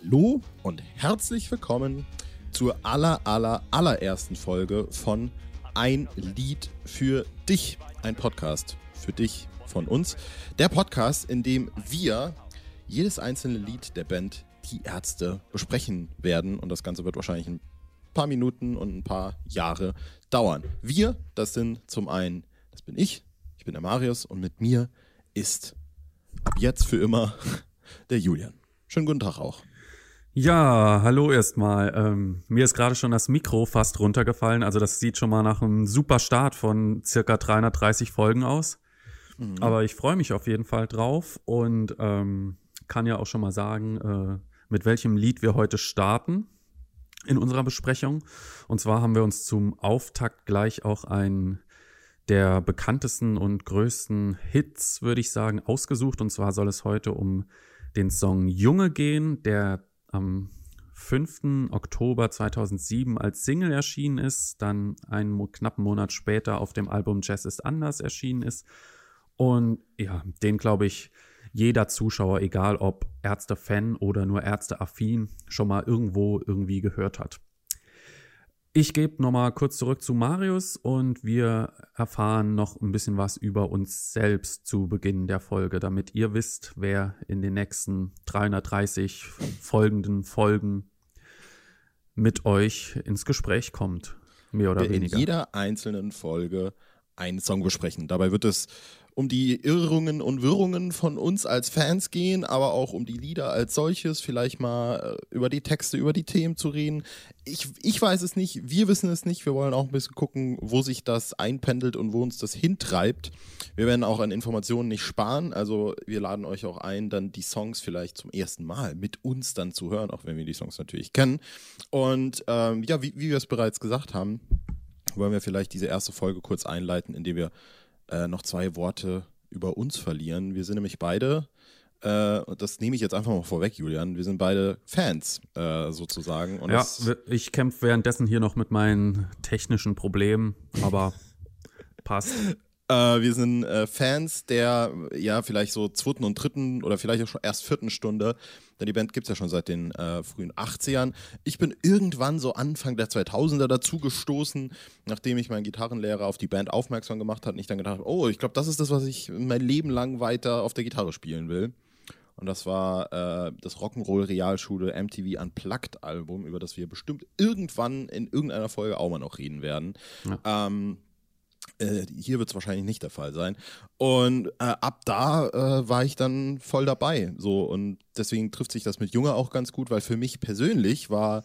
Hallo und herzlich willkommen zur aller, aller, allerersten Folge von Ein Lied für dich. Ein Podcast für dich von uns. Der Podcast, in dem wir jedes einzelne Lied der Band Die Ärzte besprechen werden. Und das Ganze wird wahrscheinlich ein paar Minuten und ein paar Jahre dauern. Wir, das sind zum einen, das bin ich, ich bin der Marius und mit mir ist ab jetzt für immer der Julian. Schönen guten Tag auch. Ja, hallo erstmal. Ähm, mir ist gerade schon das Mikro fast runtergefallen. Also das sieht schon mal nach einem super Start von circa 330 Folgen aus. Mhm. Aber ich freue mich auf jeden Fall drauf und ähm, kann ja auch schon mal sagen, äh, mit welchem Lied wir heute starten in unserer Besprechung. Und zwar haben wir uns zum Auftakt gleich auch ein der bekanntesten und größten Hits, würde ich sagen, ausgesucht. Und zwar soll es heute um den Song Junge gehen, der am 5. Oktober 2007 als Single erschienen ist, dann einen knappen Monat später auf dem Album Jazz ist anders erschienen ist. Und ja, den glaube ich, jeder Zuschauer, egal ob Ärzte-Fan oder nur Ärzte-affin, schon mal irgendwo irgendwie gehört hat. Ich gebe nochmal kurz zurück zu Marius und wir erfahren noch ein bisschen was über uns selbst zu Beginn der Folge, damit ihr wisst, wer in den nächsten 330 folgenden Folgen mit euch ins Gespräch kommt. Mehr oder weniger. In jeder einzelnen Folge einen Song besprechen. Dabei wird es um die Irrungen und Wirrungen von uns als Fans gehen, aber auch um die Lieder als solches, vielleicht mal äh, über die Texte, über die Themen zu reden. Ich, ich weiß es nicht, wir wissen es nicht. Wir wollen auch ein bisschen gucken, wo sich das einpendelt und wo uns das hintreibt. Wir werden auch an Informationen nicht sparen. Also wir laden euch auch ein, dann die Songs vielleicht zum ersten Mal mit uns dann zu hören, auch wenn wir die Songs natürlich kennen. Und ähm, ja, wie, wie wir es bereits gesagt haben, wollen wir vielleicht diese erste Folge kurz einleiten, indem wir äh, noch zwei Worte über uns verlieren. Wir sind nämlich beide, äh, das nehme ich jetzt einfach mal vorweg, Julian, wir sind beide Fans äh, sozusagen. Und ja, ich kämpfe währenddessen hier noch mit meinen technischen Problemen, aber passt. Äh, wir sind äh, Fans der, ja, vielleicht so zweiten und dritten oder vielleicht auch schon erst vierten Stunde, denn die Band gibt es ja schon seit den äh, frühen 80ern. Ich bin irgendwann so Anfang der 2000er dazu gestoßen, nachdem ich meinen Gitarrenlehrer auf die Band aufmerksam gemacht hat und ich dann gedacht habe, oh, ich glaube, das ist das, was ich mein Leben lang weiter auf der Gitarre spielen will. Und das war äh, das Rock'n'Roll Realschule MTV Unplugged Album, über das wir bestimmt irgendwann in irgendeiner Folge auch mal noch reden werden. Ja. Ähm, äh, hier wird es wahrscheinlich nicht der Fall sein. Und äh, ab da äh, war ich dann voll dabei. So und deswegen trifft sich das mit Junge auch ganz gut, weil für mich persönlich war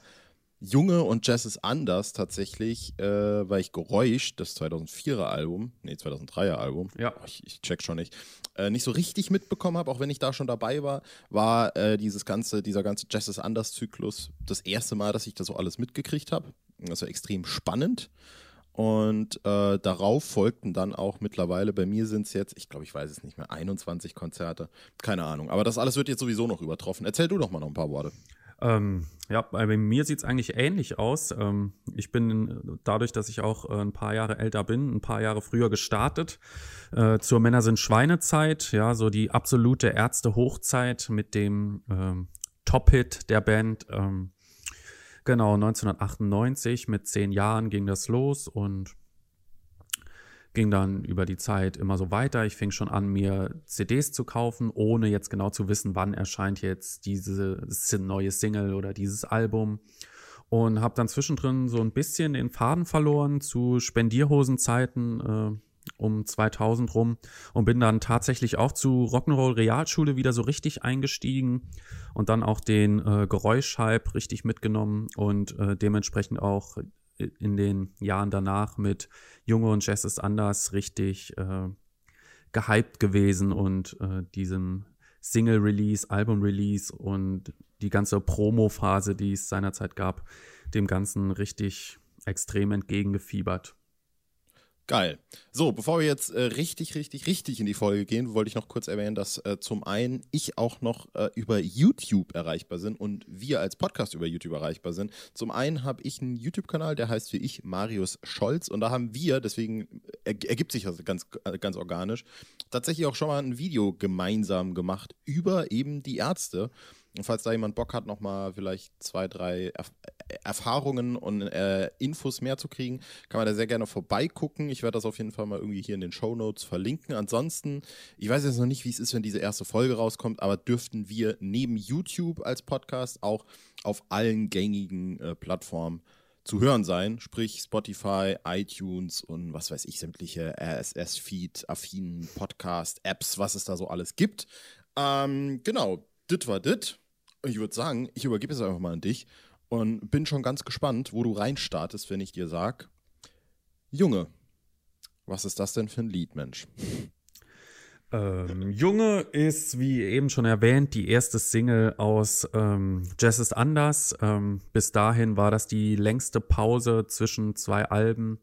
Junge und Jazz ist anders tatsächlich, äh, weil ich Geräusch, das 2004er Album, nee 2003er Album, ja. ich, ich check schon nicht, äh, nicht so richtig mitbekommen habe, auch wenn ich da schon dabei war, war äh, dieses ganze, dieser ganze Jazz ist anders Zyklus das erste Mal, dass ich das so alles mitgekriegt habe. Das war extrem spannend. Und äh, darauf folgten dann auch mittlerweile, bei mir sind es jetzt, ich glaube, ich weiß es nicht mehr, 21 Konzerte. Keine Ahnung. Aber das alles wird jetzt sowieso noch übertroffen. Erzähl du doch mal noch ein paar Worte. Ähm, ja, bei mir sieht es eigentlich ähnlich aus. Ähm, ich bin dadurch, dass ich auch äh, ein paar Jahre älter bin, ein paar Jahre früher gestartet. Äh, zur Männer sind Schweinezeit, ja, so die absolute Ärzte-Hochzeit mit dem ähm, Top-Hit der Band. Ähm, Genau, 1998 mit zehn Jahren ging das los und ging dann über die Zeit immer so weiter. Ich fing schon an, mir CDs zu kaufen, ohne jetzt genau zu wissen, wann erscheint jetzt diese neue Single oder dieses Album. Und habe dann zwischendrin so ein bisschen den Faden verloren zu Spendierhosenzeiten. Äh, um 2000 rum und bin dann tatsächlich auch zu Rock'n'Roll Realschule wieder so richtig eingestiegen und dann auch den äh, Geräuschhype richtig mitgenommen und äh, dementsprechend auch in den Jahren danach mit Junge und Jazz ist anders richtig äh, gehypt gewesen und äh, diesem Single-Release, Album-Release und die ganze Promo-Phase, die es seinerzeit gab, dem Ganzen richtig extrem entgegengefiebert. Geil. So, bevor wir jetzt äh, richtig, richtig, richtig in die Folge gehen, wollte ich noch kurz erwähnen, dass äh, zum einen ich auch noch äh, über YouTube erreichbar bin und wir als Podcast über YouTube erreichbar sind. Zum einen habe ich einen YouTube-Kanal, der heißt wie ich Marius Scholz und da haben wir, deswegen äh, ergibt sich das ganz, äh, ganz organisch, tatsächlich auch schon mal ein Video gemeinsam gemacht über eben die Ärzte. Und falls da jemand Bock hat, nochmal vielleicht zwei, drei Erf Erfahrungen und äh, Infos mehr zu kriegen, kann man da sehr gerne vorbeigucken. Ich werde das auf jeden Fall mal irgendwie hier in den Show Notes verlinken. Ansonsten, ich weiß jetzt noch nicht, wie es ist, wenn diese erste Folge rauskommt, aber dürften wir neben YouTube als Podcast auch auf allen gängigen äh, Plattformen zu hören sein, sprich Spotify, iTunes und was weiß ich, sämtliche RSS-Feed, affinen Podcast-Apps, was es da so alles gibt. Ähm, genau, dit war dit. Ich würde sagen, ich übergebe es einfach mal an dich und bin schon ganz gespannt, wo du reinstartest, wenn ich dir sage, Junge, was ist das denn für ein Lied, Mensch? Ähm, Junge ist, wie eben schon erwähnt, die erste Single aus ähm, Jazz ist anders. Ähm, bis dahin war das die längste Pause zwischen zwei Alben,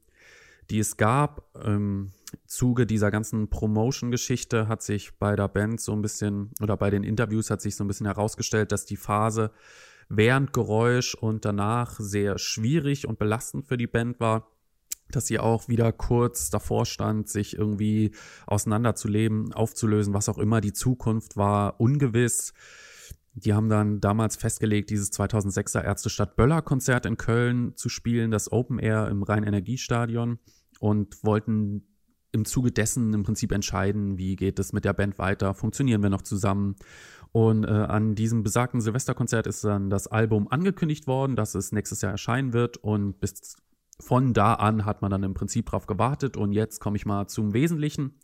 die es gab. Im Zuge dieser ganzen Promotion-Geschichte hat sich bei der Band so ein bisschen, oder bei den Interviews hat sich so ein bisschen herausgestellt, dass die Phase während Geräusch und danach sehr schwierig und belastend für die Band war dass sie auch wieder kurz davor stand, sich irgendwie auseinanderzuleben, aufzulösen, was auch immer. Die Zukunft war ungewiss. Die haben dann damals festgelegt, dieses 2006er Ärztestadt Böller Konzert in Köln zu spielen, das Open Air im Rhein-Energiestadion und wollten im Zuge dessen im Prinzip entscheiden, wie geht es mit der Band weiter, funktionieren wir noch zusammen. Und äh, an diesem besagten Silvesterkonzert ist dann das Album angekündigt worden, dass es nächstes Jahr erscheinen wird und bis von da an hat man dann im Prinzip drauf gewartet und jetzt komme ich mal zum Wesentlichen.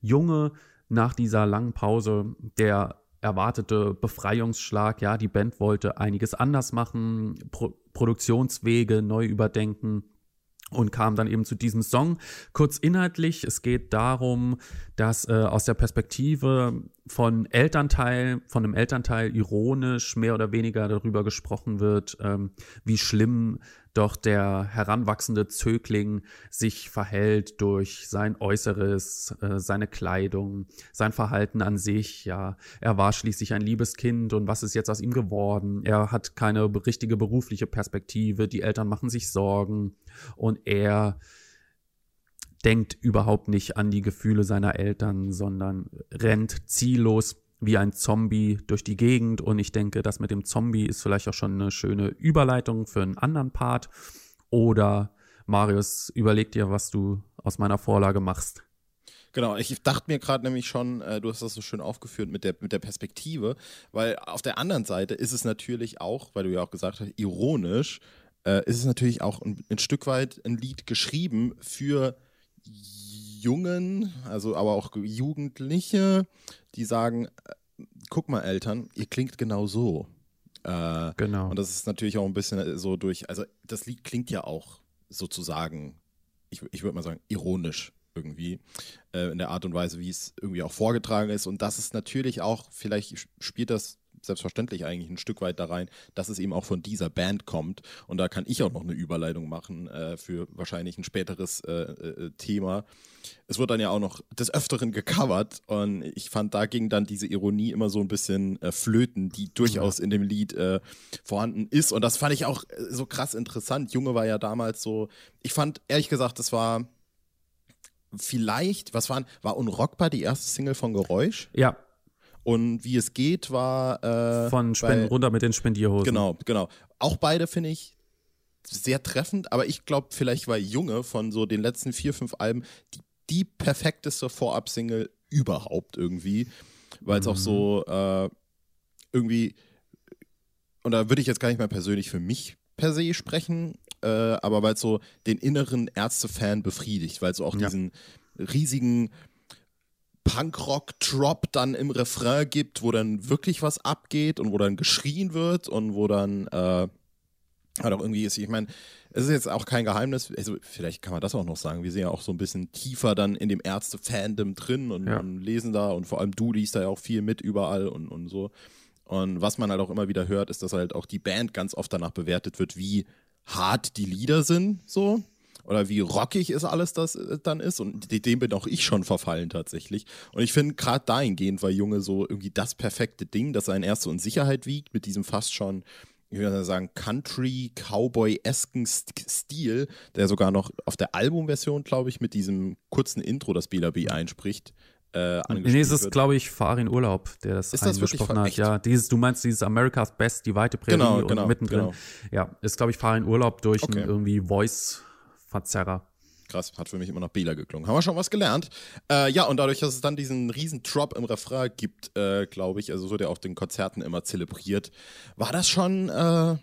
Junge, nach dieser langen Pause, der erwartete Befreiungsschlag, ja, die Band wollte einiges anders machen, Pro Produktionswege neu überdenken und kam dann eben zu diesem Song. Kurz inhaltlich, es geht darum, dass äh, aus der Perspektive von Elternteil, von einem Elternteil ironisch mehr oder weniger darüber gesprochen wird, ähm, wie schlimm doch der heranwachsende Zögling sich verhält durch sein Äußeres, äh, seine Kleidung, sein Verhalten an sich. Ja, er war schließlich ein liebes Kind und was ist jetzt aus ihm geworden? Er hat keine richtige berufliche Perspektive, die Eltern machen sich Sorgen und er denkt überhaupt nicht an die Gefühle seiner Eltern, sondern rennt ziellos wie ein Zombie durch die Gegend. Und ich denke, das mit dem Zombie ist vielleicht auch schon eine schöne Überleitung für einen anderen Part. Oder Marius, überleg dir, was du aus meiner Vorlage machst. Genau, ich dachte mir gerade nämlich schon, äh, du hast das so schön aufgeführt mit der, mit der Perspektive, weil auf der anderen Seite ist es natürlich auch, weil du ja auch gesagt hast, ironisch, äh, ist es natürlich auch ein, ein Stück weit ein Lied geschrieben für Jungen, also aber auch Jugendliche, die sagen, äh, guck mal Eltern, ihr klingt genau so. Äh, genau. Und das ist natürlich auch ein bisschen äh, so durch, also das Lied klingt ja auch sozusagen, ich, ich würde mal sagen, ironisch irgendwie, äh, in der Art und Weise, wie es irgendwie auch vorgetragen ist. Und das ist natürlich auch, vielleicht spielt das selbstverständlich eigentlich ein Stück weit da rein, dass es eben auch von dieser Band kommt. Und da kann ich auch noch eine Überleitung machen äh, für wahrscheinlich ein späteres äh, äh, Thema. Es wird dann ja auch noch des Öfteren gecovert und ich fand, da ging dann diese Ironie immer so ein bisschen äh, flöten, die durchaus in dem Lied äh, vorhanden ist. Und das fand ich auch so krass interessant. Junge war ja damals so, ich fand ehrlich gesagt, das war vielleicht, was waren, war Unrockbar die erste Single von Geräusch? Ja, und wie es geht war. Äh, Von Spenden runter mit den Spendierhosen. Genau, genau. Auch beide finde ich sehr treffend, aber ich glaube, vielleicht war Junge von so den letzten vier, fünf Alben die, die perfekteste Vorab-Single überhaupt irgendwie, weil es mhm. auch so äh, irgendwie, und da würde ich jetzt gar nicht mal persönlich für mich per se sprechen, äh, aber weil es so den inneren Ärzte-Fan befriedigt, weil es so auch ja. diesen riesigen Punkrock-Drop dann im Refrain gibt, wo dann wirklich was abgeht und wo dann geschrien wird und wo dann äh, halt auch irgendwie ist, ich meine, es ist jetzt auch kein Geheimnis, also vielleicht kann man das auch noch sagen, wir sind ja auch so ein bisschen tiefer dann in dem Ärzte-Fandom drin und, ja. und, lesen da und vor allem du liest da ja auch viel mit überall und, und so. Und was man halt auch immer wieder hört, ist, dass halt auch die Band ganz oft danach bewertet wird, wie hart die Lieder sind, so oder wie rockig ist alles das äh, dann ist. Und dem bin auch ich schon verfallen tatsächlich. Und ich finde gerade dahingehend war Junge so irgendwie das perfekte Ding, dass er in erste und Sicherheit wiegt mit diesem fast schon ich würde sagen, Country-Cowboy-esken Stil, der sogar noch auf der Albumversion, glaube ich, mit diesem kurzen Intro, das BLB einspricht, äh, Nee, es ist, glaube ich, Farin Urlaub, der das ist das eingesprochen hat. Ja, dieses, du meinst dieses America's Best, die weite Prärie Genau, und genau, mittendrin. genau. Ja, ist, glaube ich, Farin Urlaub durch Okay. einen irgendwie Voice-Verzerrer. Krass, hat für mich immer nach Bela geklungen. Haben wir schon was gelernt. Äh, ja, und dadurch, dass es dann diesen riesen Drop im Refrain gibt, äh, glaube ich, also so der auf den Konzerten immer zelebriert, war das schon, äh, war,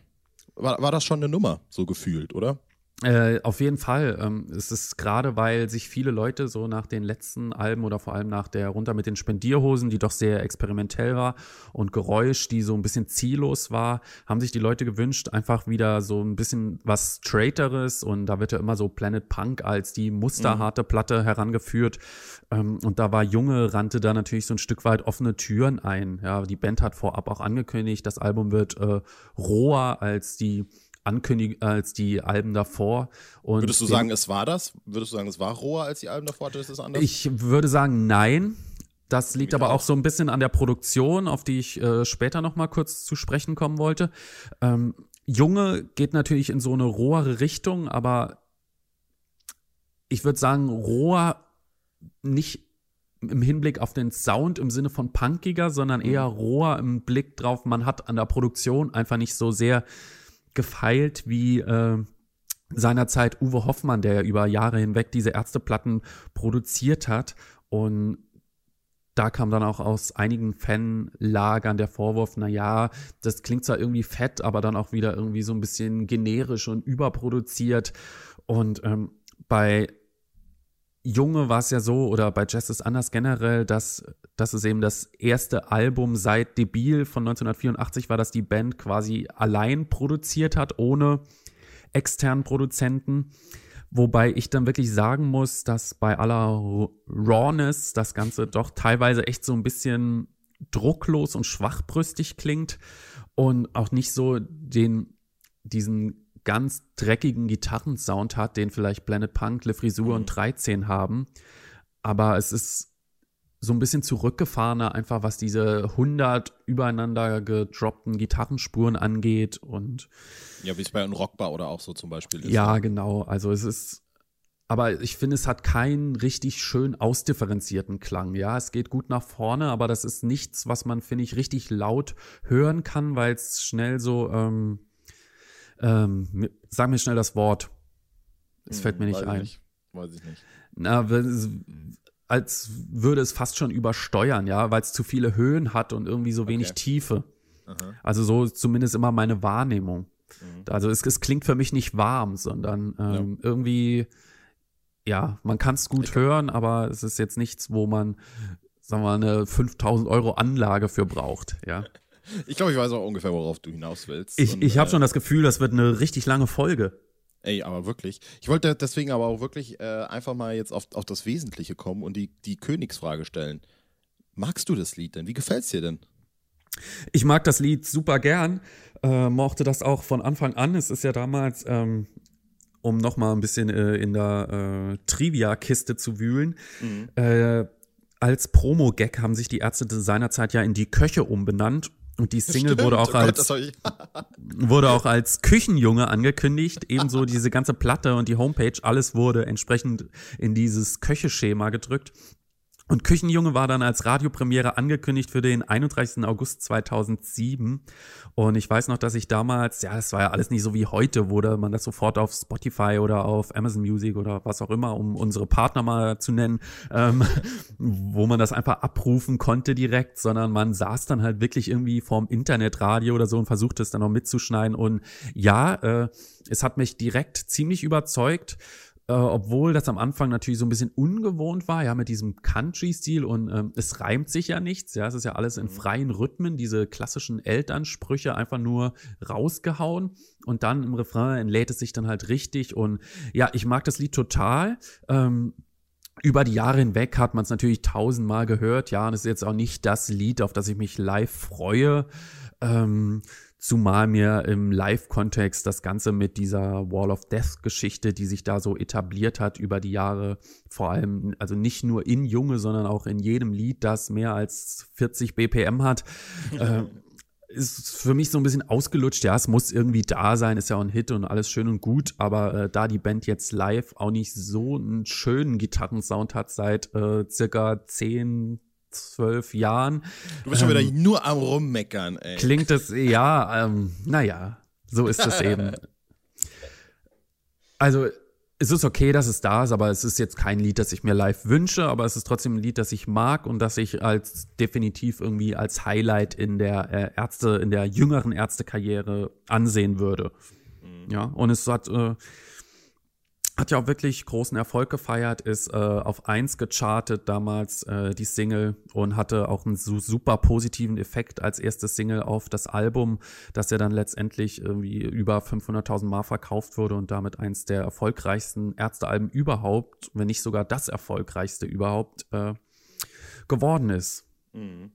war das schon eine Nummer, so gefühlt, oder? Äh, auf jeden Fall. Ähm, es ist gerade, weil sich viele Leute so nach den letzten Alben oder vor allem nach der Runter mit den Spendierhosen, die doch sehr experimentell war und Geräusch, die so ein bisschen ziellos war, haben sich die Leute gewünscht, einfach wieder so ein bisschen was Straighteres und da wird ja immer so Planet Punk als die musterharte Platte herangeführt. Ähm, und da war Junge, rannte da natürlich so ein Stück weit offene Türen ein. Ja, die Band hat vorab auch angekündigt, das Album wird äh, roher als die Ankündigung als die Alben davor. Und Würdest du sagen, es war das? Würdest du sagen, es war roher als die Alben davor? Hatte das anders? Ich würde sagen, nein. Das liegt aber auch. auch so ein bisschen an der Produktion, auf die ich äh, später noch mal kurz zu sprechen kommen wollte. Ähm, Junge geht natürlich in so eine rohere Richtung, aber ich würde sagen, roher nicht im Hinblick auf den Sound im Sinne von punkiger, sondern eher roher im Blick drauf, man hat an der Produktion einfach nicht so sehr gefeilt wie äh, seinerzeit Uwe Hoffmann, der ja über Jahre hinweg diese Ärzteplatten produziert hat. Und da kam dann auch aus einigen Fanlagern der Vorwurf, na ja, das klingt zwar irgendwie fett, aber dann auch wieder irgendwie so ein bisschen generisch und überproduziert. Und ähm, bei Junge war es ja so, oder bei Jazz ist anders generell, dass, dass es eben das erste Album seit Debil von 1984 war, dass die Band quasi allein produziert hat, ohne externen Produzenten. Wobei ich dann wirklich sagen muss, dass bei aller Rawness das Ganze doch teilweise echt so ein bisschen drucklos und schwachbrüstig klingt und auch nicht so den, diesen ganz dreckigen Gitarrensound hat, den vielleicht Planet Punk, Le Frisur und 13 haben. Aber es ist so ein bisschen zurückgefahrener, einfach was diese 100 übereinander gedroppten Gitarrenspuren angeht und ja, wie es bei Unrockbar oder auch so zum Beispiel ist. ja, genau. Also es ist, aber ich finde, es hat keinen richtig schön ausdifferenzierten Klang. Ja, es geht gut nach vorne, aber das ist nichts, was man, finde ich, richtig laut hören kann, weil es schnell so, ähm, ähm, sag mir schnell das Wort. Es Hm, fällt mir nicht weiß ein. Ich nicht. Weiß ich nicht. Na, als würde es fast schon übersteuern, ja, weil es zu viele Höhen hat und irgendwie so wenig Okay. Tiefe. Aha. Also so ist zumindest immer meine Wahrnehmung. Mhm. Also es, es klingt für mich nicht warm, sondern ähm, irgendwie, ja, man kann es gut hören, aber es ist jetzt nichts, wo man, sagen wir mal, eine 5000 Euro Anlage für braucht, ja. Ich glaube, ich weiß auch ungefähr, worauf du hinaus willst. Ich, Und, ich habe äh, schon das Gefühl, das wird eine richtig lange Folge. Ey, aber wirklich. Ich wollte deswegen aber auch wirklich äh, einfach mal jetzt auf, auf das Wesentliche kommen und die, die Königsfrage stellen. Magst du das Lied denn? Wie gefällt's dir denn? Ich mag das Lied super gern, äh, mochte das auch von Anfang an. Es ist ja damals, ähm, um noch mal ein bisschen äh, in der äh, Trivia-Kiste zu wühlen, äh, als Promo-Gag haben sich die Ärzte seinerzeit ja in die Köche umbenannt. Und die Single Stimmt, wurde auch oh Gott, als ich, wurde auch als Küchenjunge angekündigt. Ebenso diese ganze Platte und die Homepage, alles wurde entsprechend in dieses Köcheschema gedrückt. Und Küchenjunge war dann als Radiopremiere angekündigt für den 31. August 2007. Und ich weiß noch, dass ich damals, ja, das war ja alles nicht so wie heute, wurde man das sofort auf Spotify oder auf Amazon Music oder was auch immer, um unsere Partner mal zu nennen, ähm, wo man das einfach abrufen konnte direkt, sondern man saß dann halt wirklich irgendwie vorm Internetradio oder so und versuchte es dann noch mitzuschneiden. Und ja, äh, es hat mich direkt ziemlich überzeugt äh, obwohl das am Anfang natürlich so ein bisschen ungewohnt war, ja, mit diesem Country-Stil und ähm, es reimt sich ja nichts, ja, es ist ja alles in freien Rhythmen, diese klassischen Elternsprüche einfach nur rausgehauen und dann im Refrain entlädt es sich dann halt richtig und ja, ich mag das Lied total. Ähm, über die Jahre hinweg hat man es natürlich tausendmal gehört, ja, und es ist jetzt auch nicht das Lied, auf das ich mich live freue. Ähm, Zumal mir im Live-Kontext das Ganze mit dieser Wall of Death-Geschichte, die sich da so etabliert hat über die Jahre, vor allem, also nicht nur in Junge, sondern auch in jedem Lied, das mehr als 40 BPM hat, äh, ist für mich so ein bisschen ausgelutscht. Ja, es muss irgendwie da sein, ist ja auch ein Hit und alles schön und gut, aber äh, da die Band jetzt live auch nicht so einen schönen Gitarrensound hat seit äh, circa zehn, zwölf Jahren. Du bist ähm, schon wieder ähm, nur am Rummeckern, ey. Klingt es, ja, ähm, naja, so ist es eben. Also, es ist okay, dass es da ist, aber es ist jetzt kein Lied, das ich mir live wünsche, aber es ist trotzdem ein Lied, das ich mag und das ich als definitiv irgendwie als Highlight in der äh, Ärzte, in der jüngeren Ärztekarriere ansehen würde. Mhm. Ja, und es hat äh, hat ja auch wirklich großen Erfolg gefeiert, ist äh, auf eins gechartet damals äh, die Single und hatte auch einen so super positiven Effekt als erste Single auf das Album, dass er dann letztendlich irgendwie über 500.000 Mal verkauft wurde und damit eins der erfolgreichsten Ärztealben überhaupt, wenn nicht sogar das erfolgreichste überhaupt äh, geworden ist. Mhm.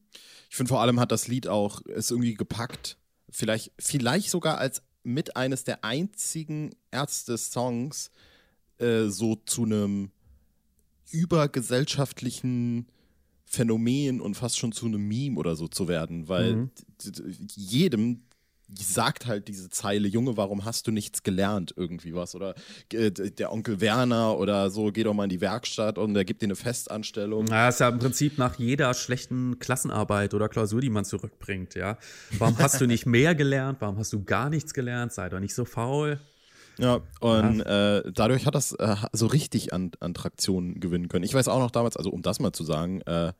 Ich finde vor allem hat das Lied auch es irgendwie gepackt, vielleicht vielleicht sogar als mit eines der einzigen Ärzte-Songs, äh, so zu einem übergesellschaftlichen Phänomen und fast schon zu einem Meme oder so zu werden, weil mhm. jedem sagt halt diese Zeile, Junge, warum hast du nichts gelernt, irgendwie was? Oder äh, der Onkel Werner oder so, geh doch mal in die Werkstatt und der gibt dir eine Festanstellung. Ja, ist ja im Prinzip nach jeder schlechten Klassenarbeit oder Klausur, die man zurückbringt, ja. Warum hast du nicht mehr gelernt? Warum hast du gar nichts gelernt? Sei doch nicht so faul. Ja, und ja. Äh, dadurch hat das äh, so richtig an, an Traktion gewinnen können. Ich weiß auch noch damals, also um das mal zu sagen, äh,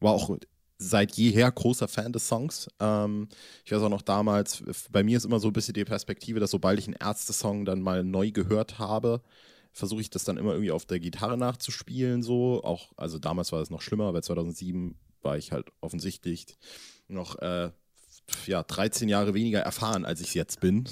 war auch seit jeher großer Fan des Songs. Ähm, ich weiß auch noch damals, bei mir ist immer so ein bisschen die Perspektive, dass sobald ich einen Ärzte-Song dann mal neu gehört habe, versuche ich das dann immer irgendwie auf der Gitarre nachzuspielen, so. Auch, also damals war es noch schlimmer, weil 2007 war ich halt offensichtlich noch äh, ja, 13 Jahre weniger erfahren, als ich jetzt bin.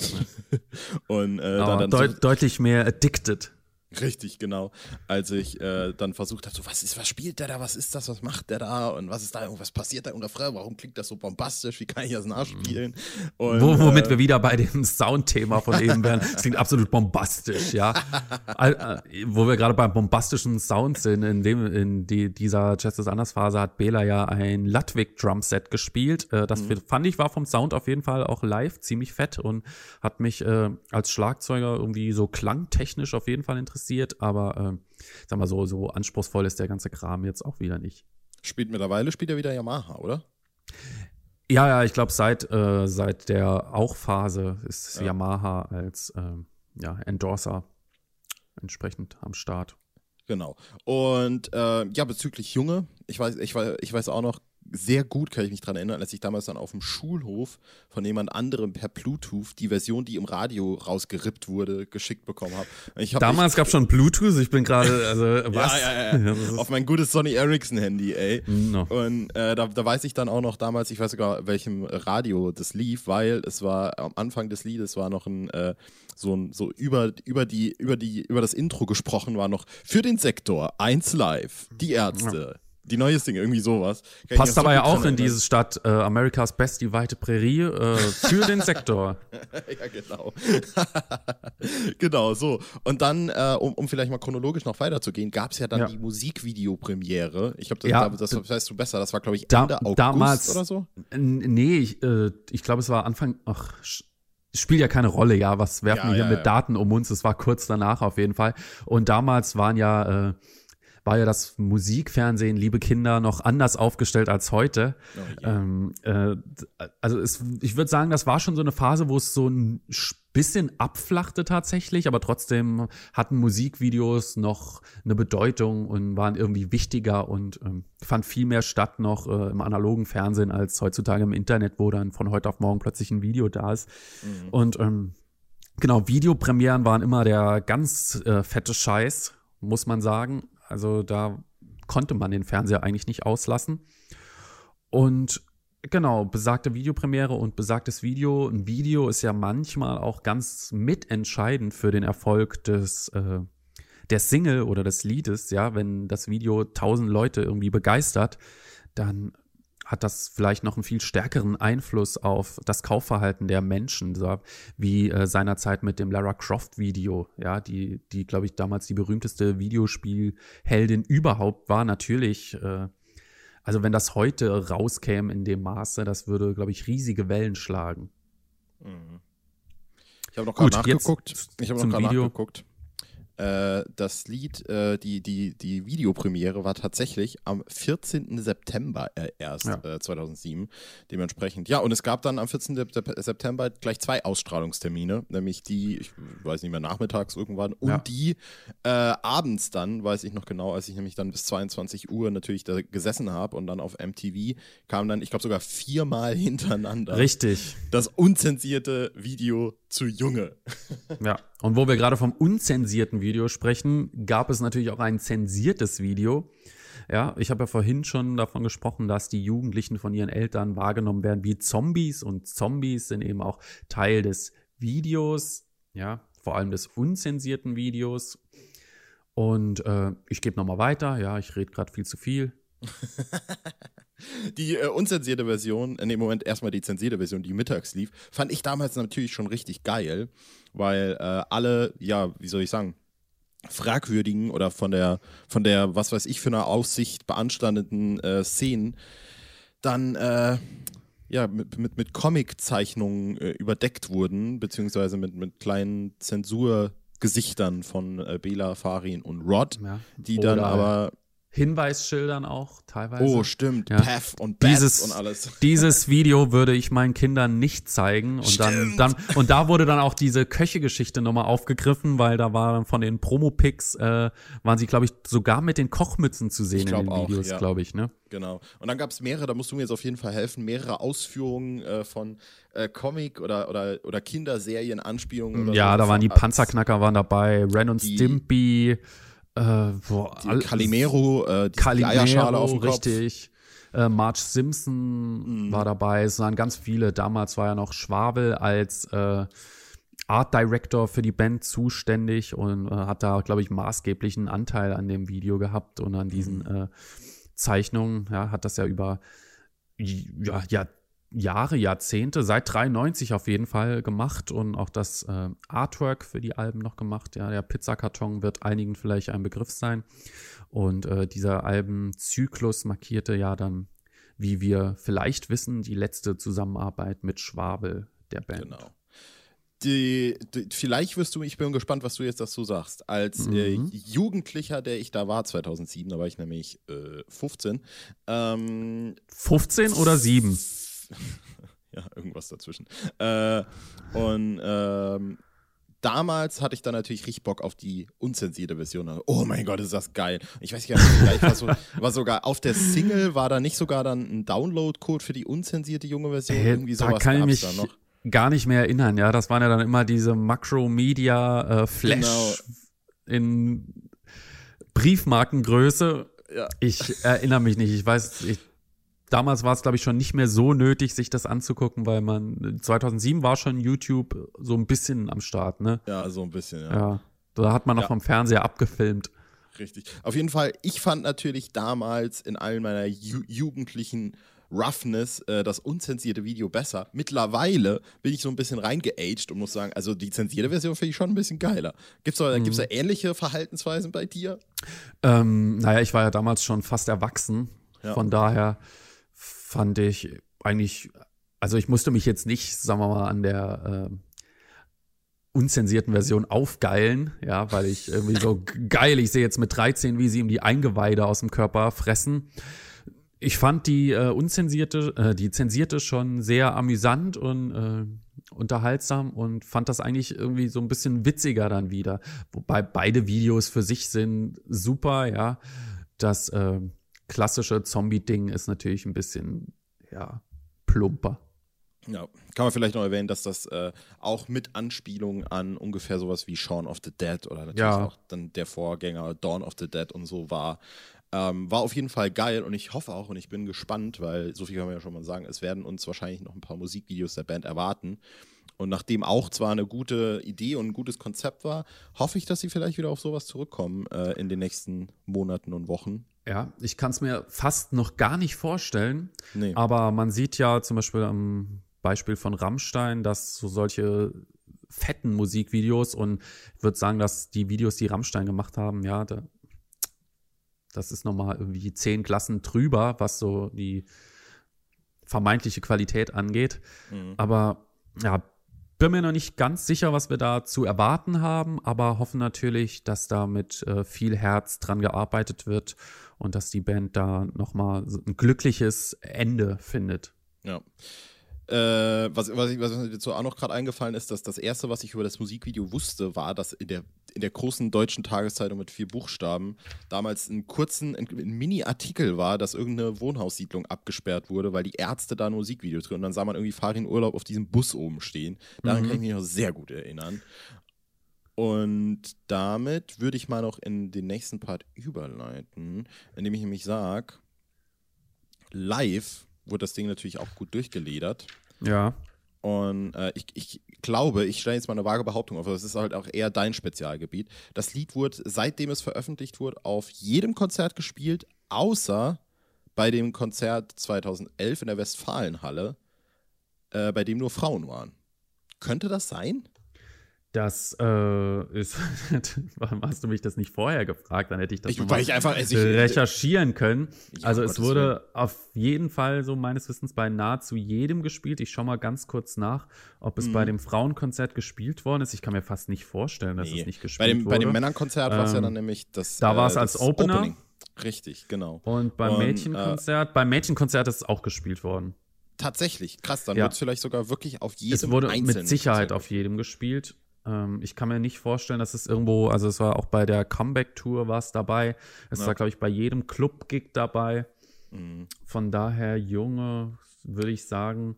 und äh, dann, dann deut so, deutlich mehr addicted. Richtig, genau. Als ich äh, dann versucht habe, so, was ist, was spielt der da, was ist das, was macht der da und was ist da, was passiert da im Refrain, warum klingt das so bombastisch, wie kann ich das nachspielen? Und, Wo, womit äh, wir wieder bei dem Soundthema von eben wären, es klingt absolut bombastisch, ja. äh, wo wir gerade beim bombastischen Sound sind, in dem, in die, dieser Justice Anders Phase hat Bela ja ein Ludwig Drumset gespielt. Äh, das mhm. fand ich war vom Sound auf jeden Fall auch live ziemlich fett und hat mich äh, als Schlagzeuger irgendwie so klangtechnisch auf jeden Fall interessiert interessiert, aber äh, sag mal so, so anspruchsvoll ist der ganze Kram jetzt auch wieder nicht. Spielt mittlerweile, spielt er wieder Yamaha, oder? Ja, ja, ich glaube, seit, äh, seit der Auch-Phase ist ja. Yamaha als ähm, ja, Endorser entsprechend am Start. Genau. Und äh, ja, bezüglich Junge, ich weiß, ich, weiß, ich weiß auch noch, sehr gut, kann ich mich daran erinnern, als ich damals dann auf dem Schulhof von jemand anderem per Bluetooth die Version, die im Radio rausgerippt wurde, geschickt bekommen habe. Hab damals gab es schon Bluetooth, ich bin gerade, also was? ja, ja, ja. auf mein gutes Sony Ericsson Handy, ey. No. Und äh, da, da weiß ich dann auch noch damals, ich weiß sogar, welchem Radio das lief, weil es war am Anfang des Liedes war noch ein äh, so, ein, so über, über, die, über, die, über das Intro gesprochen war noch für den Sektor 1 Live, die Ärzte. Ja die neue Single, irgendwie sowas. Kann Passt aber ja auch in diese Stadt, äh, Amerikas Best, die weite Prärie, äh, für den Sektor. ja, genau. genau, so. Und dann, äh, um, um vielleicht mal chronologisch noch weiterzugehen, gab es ja dann ja. die Musikvideopremiere. Ich glaube, das, ja, das, das weißt du besser, das war, glaube ich, Ende da, August damals, oder so? Nee, ich, äh, ich glaube, es war Anfang, ach, spielt ja keine Rolle, ja, was werfen ja, wir hier ja, mit Daten um uns? Es war kurz danach auf jeden Fall. Und damals waren ja äh, war ja das Musikfernsehen, liebe Kinder, noch anders aufgestellt als heute. Oh, yeah. ähm, äh, also es, ich würde sagen, das war schon so eine Phase, wo es so ein bisschen abflachte tatsächlich, aber trotzdem hatten Musikvideos noch eine Bedeutung und waren irgendwie wichtiger und ähm, fand viel mehr statt noch äh, im analogen Fernsehen als heutzutage im Internet, wo dann von heute auf morgen plötzlich ein Video da ist. Mhm. Und ähm, genau, Videopremieren waren immer der ganz äh, fette Scheiß, muss man sagen. Also da konnte man den Fernseher eigentlich nicht auslassen. Und genau, besagte Videopremiere und besagtes Video. Ein Video ist ja manchmal auch ganz mitentscheidend für den Erfolg des äh, der Single oder des Liedes, ja, wenn das Video tausend Leute irgendwie begeistert, dann hat das vielleicht noch einen viel stärkeren Einfluss auf das Kaufverhalten der Menschen, so wie äh, seinerzeit mit dem Lara Croft Video, ja, die, die glaube ich damals die berühmteste Videospielheldin überhaupt war, natürlich äh, also wenn das heute rauskäme in dem Maße, das würde, glaube ich, riesige Wellen schlagen. Mhm. Ich habe noch gerade nachgeguckt. Ich habe noch gerade nachgeguckt. Äh, das Lied, äh, die, die, die Videopremiere war tatsächlich am 14. September äh, erst ja. 2007. Dementsprechend, ja, und es gab dann am 14. September gleich zwei Ausstrahlungstermine, nämlich die, ich weiß nicht mehr, nachmittags irgendwann und ja. die äh, abends dann, weiß ich noch genau, als ich nämlich dann bis 22 Uhr natürlich da gesessen habe und dann auf MTV kam dann, ich glaube sogar viermal hintereinander. Richtig. Das unzensierte Video zu Junge. Ja, und wo wir gerade vom unzensierten Video sprechen, gab es natürlich auch ein zensiertes Video. Ja, ich habe ja vorhin schon davon gesprochen, dass die Jugendlichen von ihren Eltern wahrgenommen werden wie Zombies und Zombies sind eben auch Teil des Videos, ja, vor allem des unzensierten Videos. Und äh, ich gebe nochmal weiter, ja, ich rede gerade viel zu viel. Die äh, unzensierte Version, in dem Moment erstmal die zensierte Version, die mittags lief, fand ich damals natürlich schon richtig geil, weil äh, alle, ja, wie soll ich sagen, fragwürdigen oder von der, von der, was weiß ich, für eine Aussicht beanstandeten äh, Szenen dann äh, ja, mit, mit, mit Comic-Zeichnungen äh, überdeckt wurden, beziehungsweise mit, mit kleinen Zensurgesichtern von äh, Bela, Farin und Rod, ja. die dann aber Hinweisschildern auch teilweise. Oh, stimmt. Ja. Path und Bats dieses, und alles. Dieses Video würde ich meinen Kindern nicht zeigen. Und stimmt. dann, dann, und da wurde dann auch diese Köche-Geschichte nochmal aufgegriffen, weil da waren von den Promo-Pics, äh, waren sie, glaube ich, sogar mit den Kochmützen zu sehen in den Videos, ja. glaube ich, ne? Genau. Und dann gab es mehrere, da musst du mir jetzt auf jeden Fall helfen, mehrere Ausführungen äh, von äh, Comic- oder, oder, oder Kinderserien-Anspielungen. Ja, so da waren die Panzerknacker waren dabei, Ren und Stimpy. Äh, boah, die Calimero, äh, die, Calimero, die Eierschale auf dem Kopf. Richtig. Äh, Marge Simpson mhm. war dabei. Es waren ganz viele. Damals war ja noch Schwabel als äh, Art Director für die Band zuständig und äh, hat da, glaube ich, maßgeblichen Anteil an dem Video gehabt und an diesen mhm. äh, Zeichnungen. Ja, hat das ja über ja, ja, Jahre, Jahrzehnte, seit 93 auf jeden Fall gemacht und auch das äh, Artwork für die Alben noch gemacht. Ja, der Pizzakarton wird einigen vielleicht ein Begriff sein. Und äh, dieser Albenzyklus markierte ja dann, wie wir vielleicht wissen, die letzte Zusammenarbeit mit Schwabel der Band. Genau. Die, die, vielleicht wirst du, ich bin gespannt, was du jetzt dazu sagst. Als äh, mhm. äh, Jugendlicher, der ich da war, 2007, da war ich nämlich äh, 15. Ähm, 15 oder 7? ja, irgendwas dazwischen. Äh, und ähm, damals hatte ich dann natürlich richtig Bock auf die unzensierte Version. Oh mein Gott, ist das geil. Ich weiß gar nicht, vielleicht war, so, war sogar auf der Single, war da nicht sogar dann ein Download-Code für die unzensierte junge Version? Hey, Irgendwie sowas da kann ich mich da noch. gar nicht mehr erinnern, ja. Das waren ja dann immer diese Makro-Media äh, Flash genau. in Briefmarkengröße. Ja. Ich erinnere mich nicht. Ich weiß, ich damals war es, glaube ich, schon nicht mehr so nötig, sich das anzugucken, weil man 2007 war schon YouTube so ein bisschen am Start, ne? Ja, so ein bisschen, ja. ja. Da hat man noch ja. vom Fernseher abgefilmt. Richtig. Auf jeden Fall, ich fand natürlich damals in all meiner ju jugendlichen Roughness äh, das unzensierte Video besser. Mittlerweile bin ich so ein bisschen reingeaged und muss sagen, also die zensierte Version finde ich schon ein bisschen geiler. Gibt es da, mhm. da ähnliche Verhaltensweisen bei dir? Ähm, naja, ich war ja damals schon fast erwachsen. Ja. Von daher fand ich eigentlich, also ich musste mich jetzt nicht, sagen wir mal, an der äh, unzensierten Version aufgeilen, ja, weil ich irgendwie so geil, ich sehe jetzt mit 13, wie sie ihm die Eingeweide aus dem Körper fressen. Ich fand die äh, unzensierte, äh, die zensierte schon sehr amüsant und äh, unterhaltsam und fand das eigentlich irgendwie so ein bisschen witziger dann wieder. Wobei beide Videos für sich sind super, ja. Das äh, klassische Zombie-Ding ist natürlich ein bisschen, ja, plumper. Ja, kann man vielleicht noch erwähnen, dass das äh, auch mit Anspielung an ungefähr sowas wie Shaun of the Dead oder natürlich ja. auch dann der Vorgänger Dawn of the Dead und so war. Ähm, war auf jeden Fall geil und ich hoffe auch und ich bin gespannt, weil so viel kann man ja schon mal sagen, es werden uns wahrscheinlich noch ein paar Musikvideos der Band erwarten. Und nachdem auch zwar eine gute Idee und ein gutes Konzept war, hoffe ich, dass sie vielleicht wieder auf sowas zurückkommen äh, in den nächsten Monaten und Wochen. Ja, ich kann es mir fast noch gar nicht vorstellen. Nee. Aber man sieht ja zum Beispiel am Beispiel von Rammstein, dass so solche fetten Musikvideos und ich würde sagen, dass die Videos, die Rammstein gemacht haben, ja, da, Das ist nochmal irgendwie zehn Klassen drüber, was so die vermeintliche Qualität angeht. Mhm. Aber ja, bin mir noch nicht ganz sicher, was wir da zu erwarten haben, aber hoffen natürlich, dass da mit äh, viel Herz dran gearbeitet wird und dass die Band da nochmal ein glückliches Ende findet. Ja. Äh, was, was, ich, was mir dazu auch noch gerade eingefallen ist, dass das erste, was ich über das Musikvideo wusste, war, dass in der, in der großen deutschen Tageszeitung mit vier Buchstaben damals ein kurzen, ein, ein Mini-Artikel war, dass irgendeine Wohnhaussiedlung abgesperrt wurde, weil die Ärzte da ein Musikvideo drin und dann sah man irgendwie Farin Urlaub auf diesem Bus oben stehen. Daran mhm. kann ich mich noch sehr gut erinnern. Und damit würde ich mal noch in den nächsten Part überleiten, indem ich nämlich sage, live wurde das Ding natürlich auch gut durchgeledert. Ja. Und äh, ich, ich glaube, ich stelle jetzt mal eine vage Behauptung auf, das ist halt auch eher dein Spezialgebiet. Das Lied wurde, seitdem es veröffentlicht wurde, auf jedem Konzert gespielt, außer bei dem Konzert 2011 in der Westfalenhalle, äh, bei dem nur Frauen waren. Könnte das sein? Das äh, ist, warum hast du mich das nicht vorher gefragt? Dann hätte ich das ich, weil ich einfach, also ich, recherchieren können. Ja, also es wurde Willen. auf jeden Fall so meines Wissens bei nahezu jedem gespielt. Ich schaue mal ganz kurz nach, ob es mhm. bei dem Frauenkonzert gespielt worden ist. Ich kann mir fast nicht vorstellen, dass nee. es nicht gespielt bei dem, wurde. Bei dem Männernkonzert ähm, war es ja dann nämlich das. Da war es äh, als Opener. Opening. Richtig, genau. Und beim Und, Mädchenkonzert, äh, beim Mädchenkonzert ist es auch gespielt worden. Tatsächlich, krass, dann ja. wird es vielleicht sogar wirklich auf jedem Es wurde mit Sicherheit auf jedem gespielt. Ähm, ich kann mir nicht vorstellen, dass es irgendwo, also es war auch bei der Comeback-Tour war es dabei. Es ja. war, glaube ich, bei jedem Club-Gig dabei. Mhm. Von daher, Junge, würde ich sagen,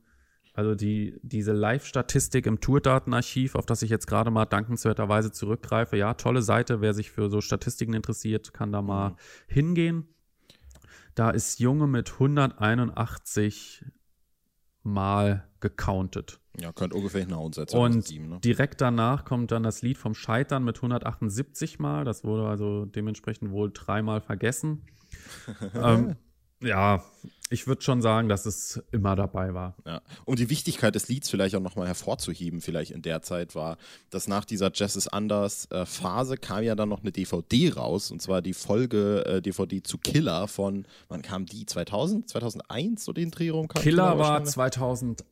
also die, diese Live-Statistik im Tourdatenarchiv, auf das ich jetzt gerade mal dankenswerterweise zurückgreife, ja, tolle Seite. Wer sich für so Statistiken interessiert, kann da mal mhm. hingehen. Da ist Junge mit 181 Mal gecountet. Ja, könnte ungefähr hinhauen seit 2007. Und ne? direkt danach kommt dann das Lied vom Scheitern mit 178 Mal. Das wurde also dementsprechend wohl dreimal vergessen. ähm, ja, ich würde schon sagen, dass es immer dabei war. Ja. Um die Wichtigkeit des Lieds vielleicht auch nochmal hervorzuheben, vielleicht in der Zeit war, dass nach dieser Jazz is Anders äh, Phase kam ja dann noch eine DVD raus und zwar die Folge äh, DVD zu Killer von, wann kam die? 2000? 2001 so den Dreh rum? Killer, Killer war 2000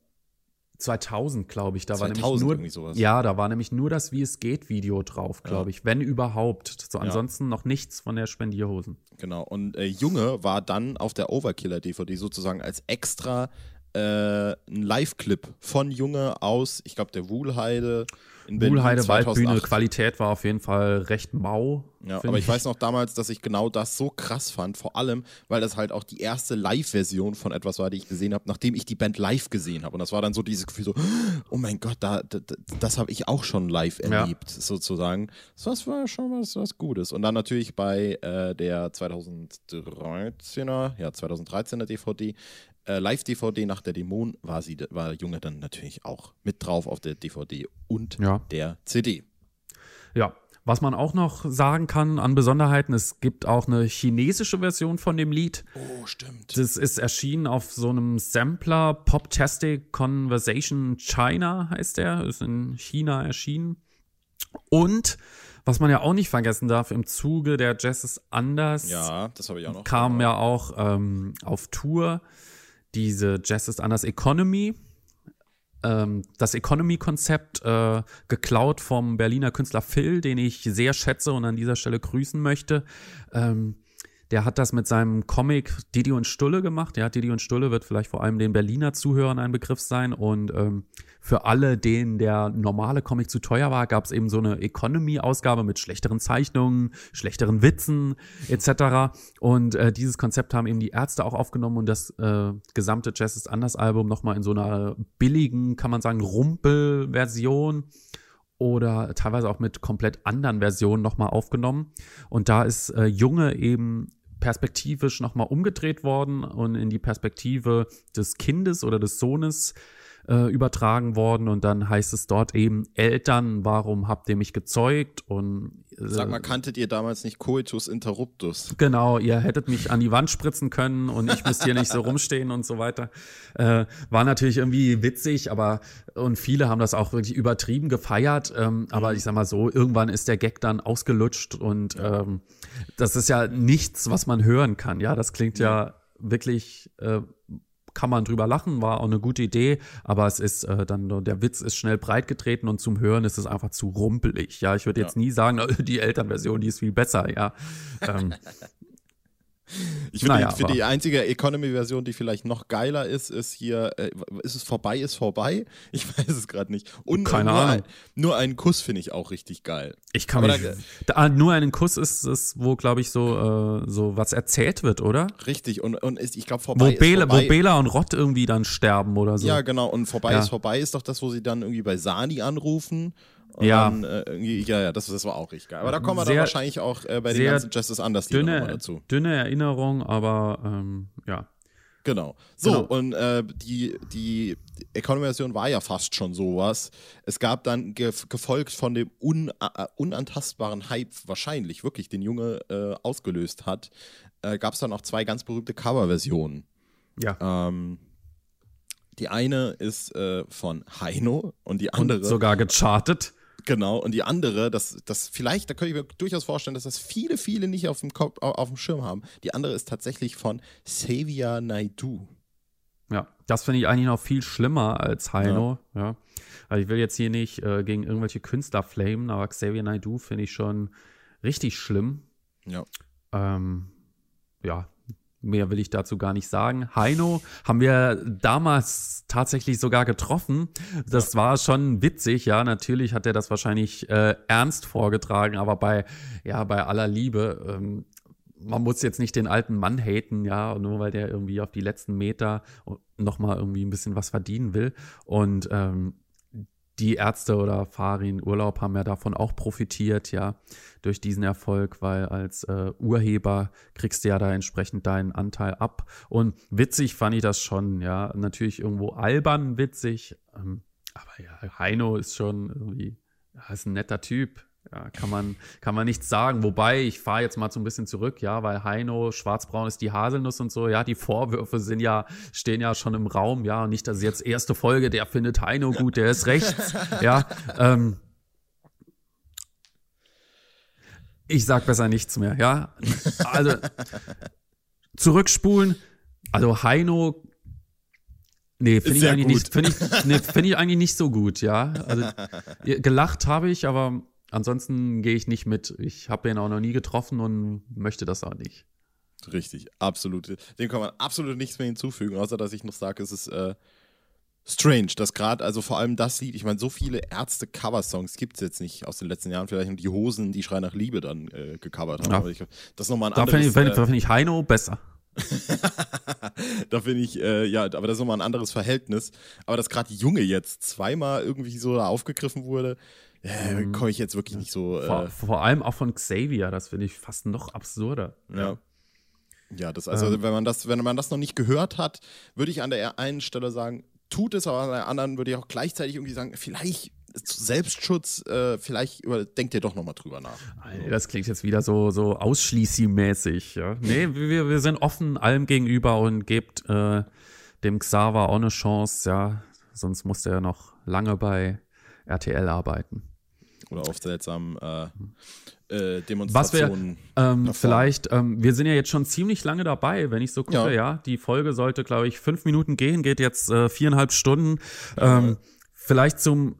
2000, glaube ich. Da 2000 war nämlich nur, Ja, da war nämlich nur das Wie es geht Video drauf, glaube ja. ich, wenn überhaupt. So ansonsten ja. noch nichts von der Spendierhosen. Genau. Und äh, Junge war dann auf der Overkiller DVD sozusagen als extra äh, ein Live-Clip von Junge aus, ich glaube, der Wuhlheide in Berlin. Wuhlheide, Waldbühne, Qualität war auf jeden Fall recht mau. Ja, aber ich, ich, weiß noch damals, dass ich genau das so krass fand, vor allem, weil das halt auch die erste Live-Version von etwas war, die ich gesehen habe, nachdem ich die Band live gesehen habe. Und das war dann so dieses Gefühl so, oh mein Gott, da, da das habe ich auch schon live erlebt, ja. sozusagen. Das war schon was, was Gutes. Und dann natürlich bei äh, der 2013er, ja, 2013er DVD äh, Live-DVD nach der Dämon war, sie, war Junge dann natürlich auch mit drauf auf der DVD und ja. der CD. Ja, was man auch noch sagen kann an Besonderheiten, es gibt auch eine chinesische Version von dem Lied. Oh, stimmt. Das ist erschienen auf so einem Sampler, Poptastic Conversation China heißt der, ist in China erschienen. Und was man ja auch nicht vergessen darf, im Zuge der Jazz ist anders. Ja, das habe ich auch noch. Kam ja auch ähm, auf Tour diese Jazz is Anders Economy, ähm, das Economy-Konzept äh, geklaut vom Berliner Künstler Phil, den ich sehr schätze und an dieser Stelle grüßen möchte. Ähm, der hat das mit seinem Comic Didi und Stulle gemacht. Ja, Didi und Stulle wird vielleicht vor allem den Berliner Zuhörern ein Begriff sein. Und ähm, für alle, denen der normale Comic zu teuer war, gab es eben so eine Economy-Ausgabe mit schlechteren Zeichnungen, schlechteren Witzen etc. Und äh, dieses Konzept haben eben die Ärzte auch aufgenommen und das äh, gesamte Jazz ist anders Album nochmal in so einer billigen, kann man sagen, Rumpel-Version oder teilweise auch mit komplett anderen Versionen nochmal aufgenommen. Und da ist äh, Junge eben perspektivisch nochmal umgedreht worden und in die Perspektive des Kindes oder des Sohnes äh, übertragen worden und dann heißt es dort eben Eltern, warum habt ihr mich gezeugt und äh, Sag mal, kanntet ihr damals nicht Coitus interruptus? Genau, ihr hättet mich an die Wand spritzen können und ich müsste hier nicht so rumstehen und so weiter. Äh, war natürlich irgendwie witzig, aber und viele haben das auch wirklich übertrieben gefeiert. Ähm, aber mhm. ich sag mal so, irgendwann ist der Gag dann ausgelutscht und ähm, das ist ja nichts, was man hören kann. Ja, das klingt ja wirklich äh, kann man drüber lachen, war auch eine gute Idee, aber es ist äh, dann, der Witz ist schnell breitgetreten und zum Hören ist es einfach zu rumpelig. Ja, ich würde jetzt nie sagen, die Elternversion, die ist viel besser, ja. ähm, ich finde, naja, die, die einzige Economy-Version, die vielleicht noch geiler ist, ist hier, äh, ist es vorbei, ist vorbei? Ich weiß es gerade nicht. Und Keine nur, Ahnung. Nur einen Kuss finde ich auch richtig geil. Ich kann mich, da, da, ah, nur einen Kuss ist es, wo, glaube ich, so, äh, so was erzählt wird, oder? Richtig, und, und ist, ich glaube, vorbei wo Bela, vorbei. Wo Bela und Rott irgendwie dann sterben oder so. Ja, genau, und vorbei ja. ist vorbei ist doch das, wo sie dann irgendwie bei Sani anrufen und ja. Dann, äh, ja, ja, das, das war auch richtig geil. Aber da kommen wir sehr, dann wahrscheinlich auch äh, bei den ganzen Justice Anders dünne, dazu. Dünne Erinnerung, aber ähm, ja. Genau. So, genau. und äh, die, die Economy-Version war ja fast schon sowas. Es gab dann ge gefolgt von dem un äh, unantastbaren Hype, wahrscheinlich wirklich den Junge äh, ausgelöst hat, äh, gab es dann auch zwei ganz berühmte Cover-Versionen. Ja. Ähm, die eine ist äh, von Heino und die andere. Und sogar gechartet. Genau, und die andere, das, das vielleicht, da könnte ich mir durchaus vorstellen, dass das viele, viele nicht auf dem, Kopf, auf dem Schirm haben. Die andere ist tatsächlich von Xavier Naidu. Ja, das finde ich eigentlich noch viel schlimmer als Heino. Ja. ja. Also ich will jetzt hier nicht äh, gegen irgendwelche Künstler flamen, aber Xavier Naidu finde ich schon richtig schlimm. Ja. Ähm, ja, Mehr will ich dazu gar nicht sagen. Heino haben wir damals tatsächlich sogar getroffen. Das war schon witzig, ja. Natürlich hat er das wahrscheinlich äh, ernst vorgetragen, aber bei, ja, bei aller Liebe, ähm, man muss jetzt nicht den alten Mann haten, ja, nur weil der irgendwie auf die letzten Meter nochmal irgendwie ein bisschen was verdienen will. Und ähm, die Ärzte oder Farin Urlaub haben ja davon auch profitiert, ja, durch diesen Erfolg, weil als äh, Urheber kriegst du ja da entsprechend deinen Anteil ab. Und witzig fand ich das schon, ja, natürlich irgendwo albern witzig, ähm, aber ja, Heino ist schon irgendwie, ja, ist ein netter Typ, ja, kann man, kann man nichts sagen. Wobei, ich fahre jetzt mal so ein bisschen zurück, ja, weil Heino, schwarzbraun ist die Haselnuss und so, ja, die Vorwürfe sind ja, stehen ja schon im Raum, ja, und nicht, dass jetzt erste Folge, der findet Heino gut, der ist rechts, ja, ähm, ich sag besser nichts mehr, ja. Also, zurückspulen, also Heino Nee, finde ich, eigentlich nicht, find ich, nee, find ich eigentlich nicht so gut, ja. Also, gelacht habe ich, aber ansonsten gehe ich nicht mit. Ich habe ihn auch noch nie getroffen und möchte das auch nicht. Richtig, absolut. Dem kann man absolut nichts mehr hinzufügen, außer dass ich noch sage, es ist äh, strange, dass gerade, also vor allem das Lied, ich meine, so viele Ärzte-Cover-Songs gibt es jetzt nicht aus den letzten Jahren, vielleicht die Hosen, die Schreien nach Liebe dann äh, gecovert haben. Ja. Aber ich, das ist nochmal ein da anderes. Da finde ich, äh, Heino besser. da finde ich, äh, ja, aber das ist nochmal ein anderes Verhältnis. Aber dass gerade Junge jetzt zweimal irgendwie so aufgegriffen wurde, äh, mhm. komme ich jetzt wirklich nicht so. Äh vor, vor, allem auch von Xavier, das finde ich fast noch absurder. Ja. Ja, das, also ähm. wenn man das, wenn man das noch nicht gehört hat, würde ich an der einen Stelle sagen, tut es, aber an der anderen würde ich auch gleichzeitig irgendwie sagen, vielleicht Selbstschutz, äh, vielleicht denkt ihr doch nochmal drüber nach. Das klingt jetzt wieder so, so ausschließmäßig. Ja. Nee, wir, wir sind offen allem gegenüber und gebt äh, dem Xaver auch eine Chance, ja. Sonst muss der noch lange bei RTL arbeiten oder auf seltsamen äh, äh, Demonstrationen. Was wir ähm, vielleicht, ähm, wir sind ja jetzt schon ziemlich lange dabei, wenn ich so gucke, ja. ja. Die Folge sollte, glaube ich, fünf Minuten gehen, geht jetzt äh, viereinhalb Stunden. Ähm, vielleicht zum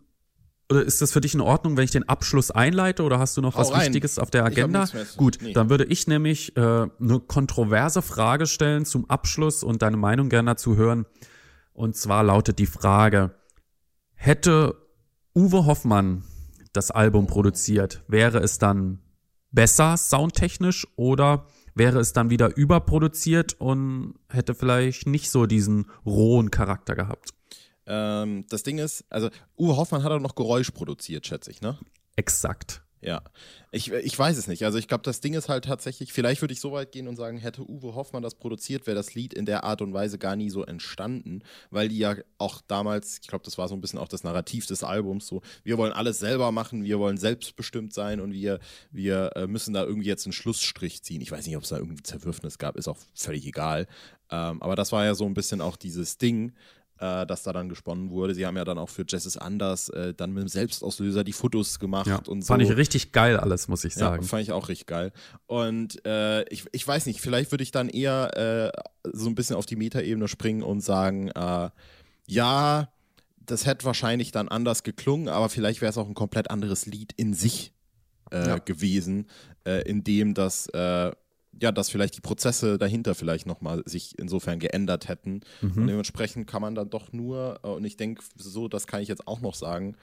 oder ist das für dich in Ordnung, wenn ich den Abschluss einleite oder hast du noch Hau was rein. Wichtiges auf der Agenda? Gut, nee. dann würde ich nämlich äh, eine kontroverse Frage stellen zum Abschluss und deine Meinung gerne dazu hören. Und zwar lautet die Frage, hätte Uwe Hoffmann das Album produziert, wäre es dann besser soundtechnisch oder wäre es dann wieder überproduziert und hätte vielleicht nicht so diesen rohen Charakter gehabt? Ähm, das Ding ist, also Uwe Hoffmann hat auch noch Geräusch produziert, schätze ich, ne? Exakt. Ja, ich, ich weiß es nicht. Also ich glaube, das Ding ist halt tatsächlich, vielleicht würde ich so weit gehen und sagen, hätte Uwe Hoffmann das produziert, wäre das Lied in der Art und Weise gar nie so entstanden, weil die ja auch damals, ich glaube, das war so ein bisschen auch das Narrativ des Albums, so, wir wollen alles selber machen, wir wollen selbstbestimmt sein und wir, wir äh, müssen da irgendwie jetzt einen Schlussstrich ziehen. Ich weiß nicht, ob es da irgendwie Zerwürfnis gab, ist auch völlig egal. Ähm, aber das war ja so ein bisschen auch dieses Ding, äh, das da dann gesponnen wurde. Sie haben ja dann auch für Jess is Anders äh, dann mit dem Selbstauslöser die Fotos gemacht ja, und so. Fand ich richtig geil alles, muss ich sagen. Ja, fand ich auch richtig geil. Und äh, ich, ich weiß nicht, vielleicht würde ich dann eher äh, so ein bisschen auf die Metaebene springen und sagen, äh, ja, das hätte wahrscheinlich dann anders geklungen, aber vielleicht wäre es auch ein komplett anderes Lied in sich äh, ja. gewesen, in dem das ja, dass vielleicht die Prozesse dahinter vielleicht nochmal sich insofern geändert hätten. Mhm. Und dementsprechend kann man dann doch nur, äh, und ich denke, so, das kann ich jetzt auch noch sagen,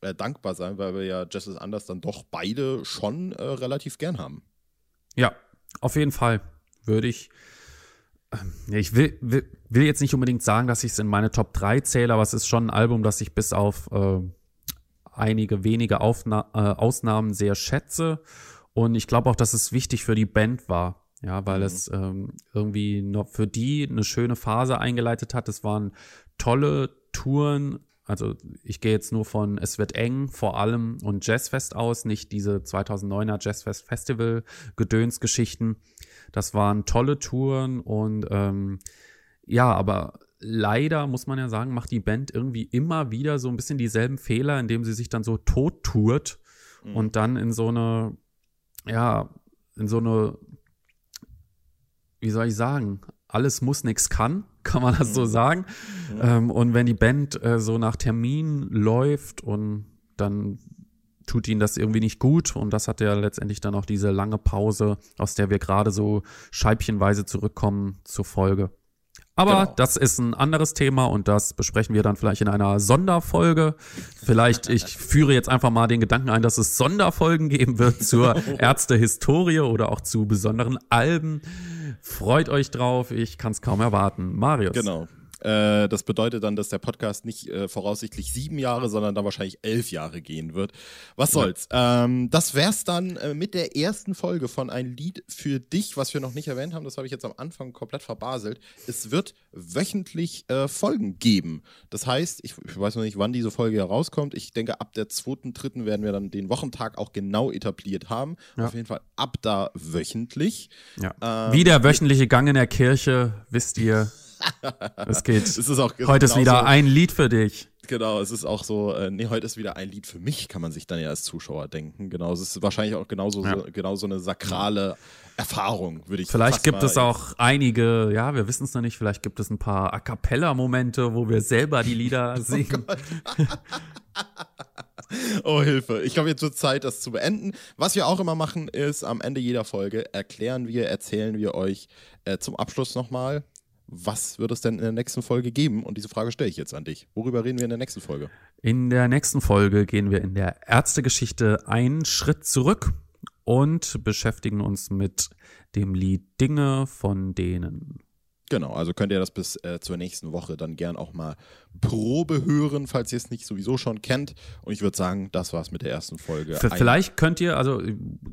äh, dankbar sein, weil wir ja Justice Anders dann doch beide schon äh, relativ gern haben. Ja, auf jeden Fall würde ich. Ähm, ich will, will, will, jetzt nicht unbedingt sagen, dass ich es in meine Top 3 zähle, aber es ist schon ein Album, das ich bis auf äh, einige wenige Aufna äh, Ausnahmen sehr schätze und ich glaube auch, dass es wichtig für die Band war. Ja, weil mhm. es ähm, irgendwie noch für die eine schöne Phase eingeleitet hat. Es waren tolle Touren. Also ich gehe jetzt nur von Es wird eng vor allem und Jazzfest aus, nicht diese 2009er Jazzfest Festival Gedönsgeschichten. Das waren tolle Touren und ähm, ja, aber leider muss man ja sagen, macht die Band irgendwie immer wieder so ein bisschen dieselben Fehler, indem sie sich dann so tot tourt mhm. und dann in so eine ja, in so eine, wie soll ich sagen, alles muss, nichts kann, kann man das so mhm. sagen. Ja. Ähm, und wenn die Band äh, so nach Termin läuft und dann tut ihnen das irgendwie nicht gut und das hat ja letztendlich dann auch diese lange Pause, aus der wir gerade so scheibchenweise zurückkommen, zur Folge. Aber genau. das ist ein anderes Thema und das besprechen wir dann vielleicht in einer Sonderfolge. Vielleicht, ich führe jetzt einfach mal den Gedanken ein, dass es Sonderfolgen geben wird zur Ärztehistorie oder auch zu besonderen Alben. Freut euch drauf, ich kann es kaum erwarten. Marius. Genau. Äh, das bedeutet dann, dass der Podcast nicht äh, voraussichtlich sieben Jahre, sondern dann wahrscheinlich elf Jahre gehen wird. Was soll's. Ja. Ähm, das wär's dann äh, mit der ersten Folge von Ein Lied für dich, was wir noch nicht erwähnt haben. Das habe ich jetzt am Anfang komplett verbaselt. Es wird wöchentlich äh, Folgen geben. Das heißt, ich, ich, weiß noch nicht, wann diese Folge herauskommt. Ich denke, ab der zweiten, dritten werden wir dann den Wochentag auch genau etabliert haben. Ja. Auf jeden Fall ab da wöchentlich. Ja. Ähm, Wie der wöchentliche Gang in der Kirche, wisst ihr. Es geht. es ist auch, heute ist wieder ein Lied für dich. Genau, es ist auch so, äh, nee, heute ist wieder ein Lied für mich, kann man sich dann ja als Zuschauer denken. Genau, es ist wahrscheinlich auch genauso, ja. so, genauso eine sakrale Erfahrung, würde ich Vielleicht gibt es auch einige, ja, wir wissen es noch nicht, vielleicht gibt es ein paar A Cappella-Momente, wo wir selber die Lieder oh singen. Oh, oh Hilfe. Ich glaube, jetzt wird Zeit, das zu beenden. Was wir auch immer machen, ist, am Ende jeder Folge erklären wir, erzählen wir euch äh, zum Abschluss nochmal, was wird es denn in der nächsten Folge geben? Und diese Frage stelle ich jetzt an dich. Worüber reden wir in der nächsten Folge? In der nächsten Folge gehen wir in der Ärztegeschichte einen Schritt zurück und beschäftigen uns mit dem Lied Dinge von denen. Genau, also könnt ihr das bis äh, zur nächsten Woche dann gern auch mal Probe hören, falls ihr es nicht sowieso schon kennt. Und ich würde sagen, das war's mit der ersten Folge. V vielleicht könnt ihr, also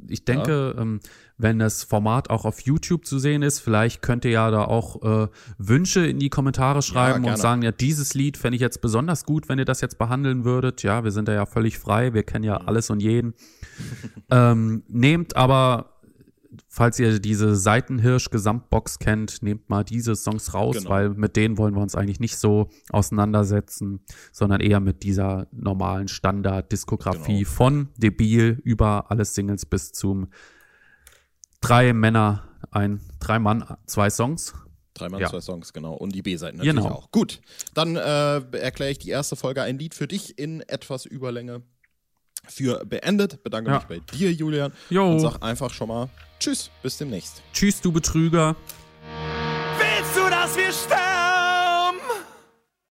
ich denke, ja. ähm, wenn das Format auch auf YouTube zu sehen ist, vielleicht könnt ihr ja da auch äh, Wünsche in die Kommentare schreiben ja, und sagen, ja, dieses Lied fände ich jetzt besonders gut, wenn ihr das jetzt behandeln würdet. Ja, wir sind da ja völlig frei, wir kennen ja mhm. alles und jeden. ähm, nehmt aber falls ihr diese Seitenhirsch-Gesamtbox kennt, nehmt mal diese Songs raus, genau. weil mit denen wollen wir uns eigentlich nicht so auseinandersetzen, sondern eher mit dieser normalen Standard-Diskografie genau. von Debil über alle Singles bis zum drei Männer, ein, drei Mann, zwei Songs. Drei Mann, ja. zwei Songs, genau. Und die B-Seiten natürlich genau. auch. Gut, dann äh, erkläre ich die erste Folge ein Lied für dich in etwas Überlänge für beendet. Bedanke ja. mich bei dir, Julian. Jo. Und sag einfach schon mal Tschüss, bis demnächst. Tschüss, du Betrüger. Willst du, dass wir sterben?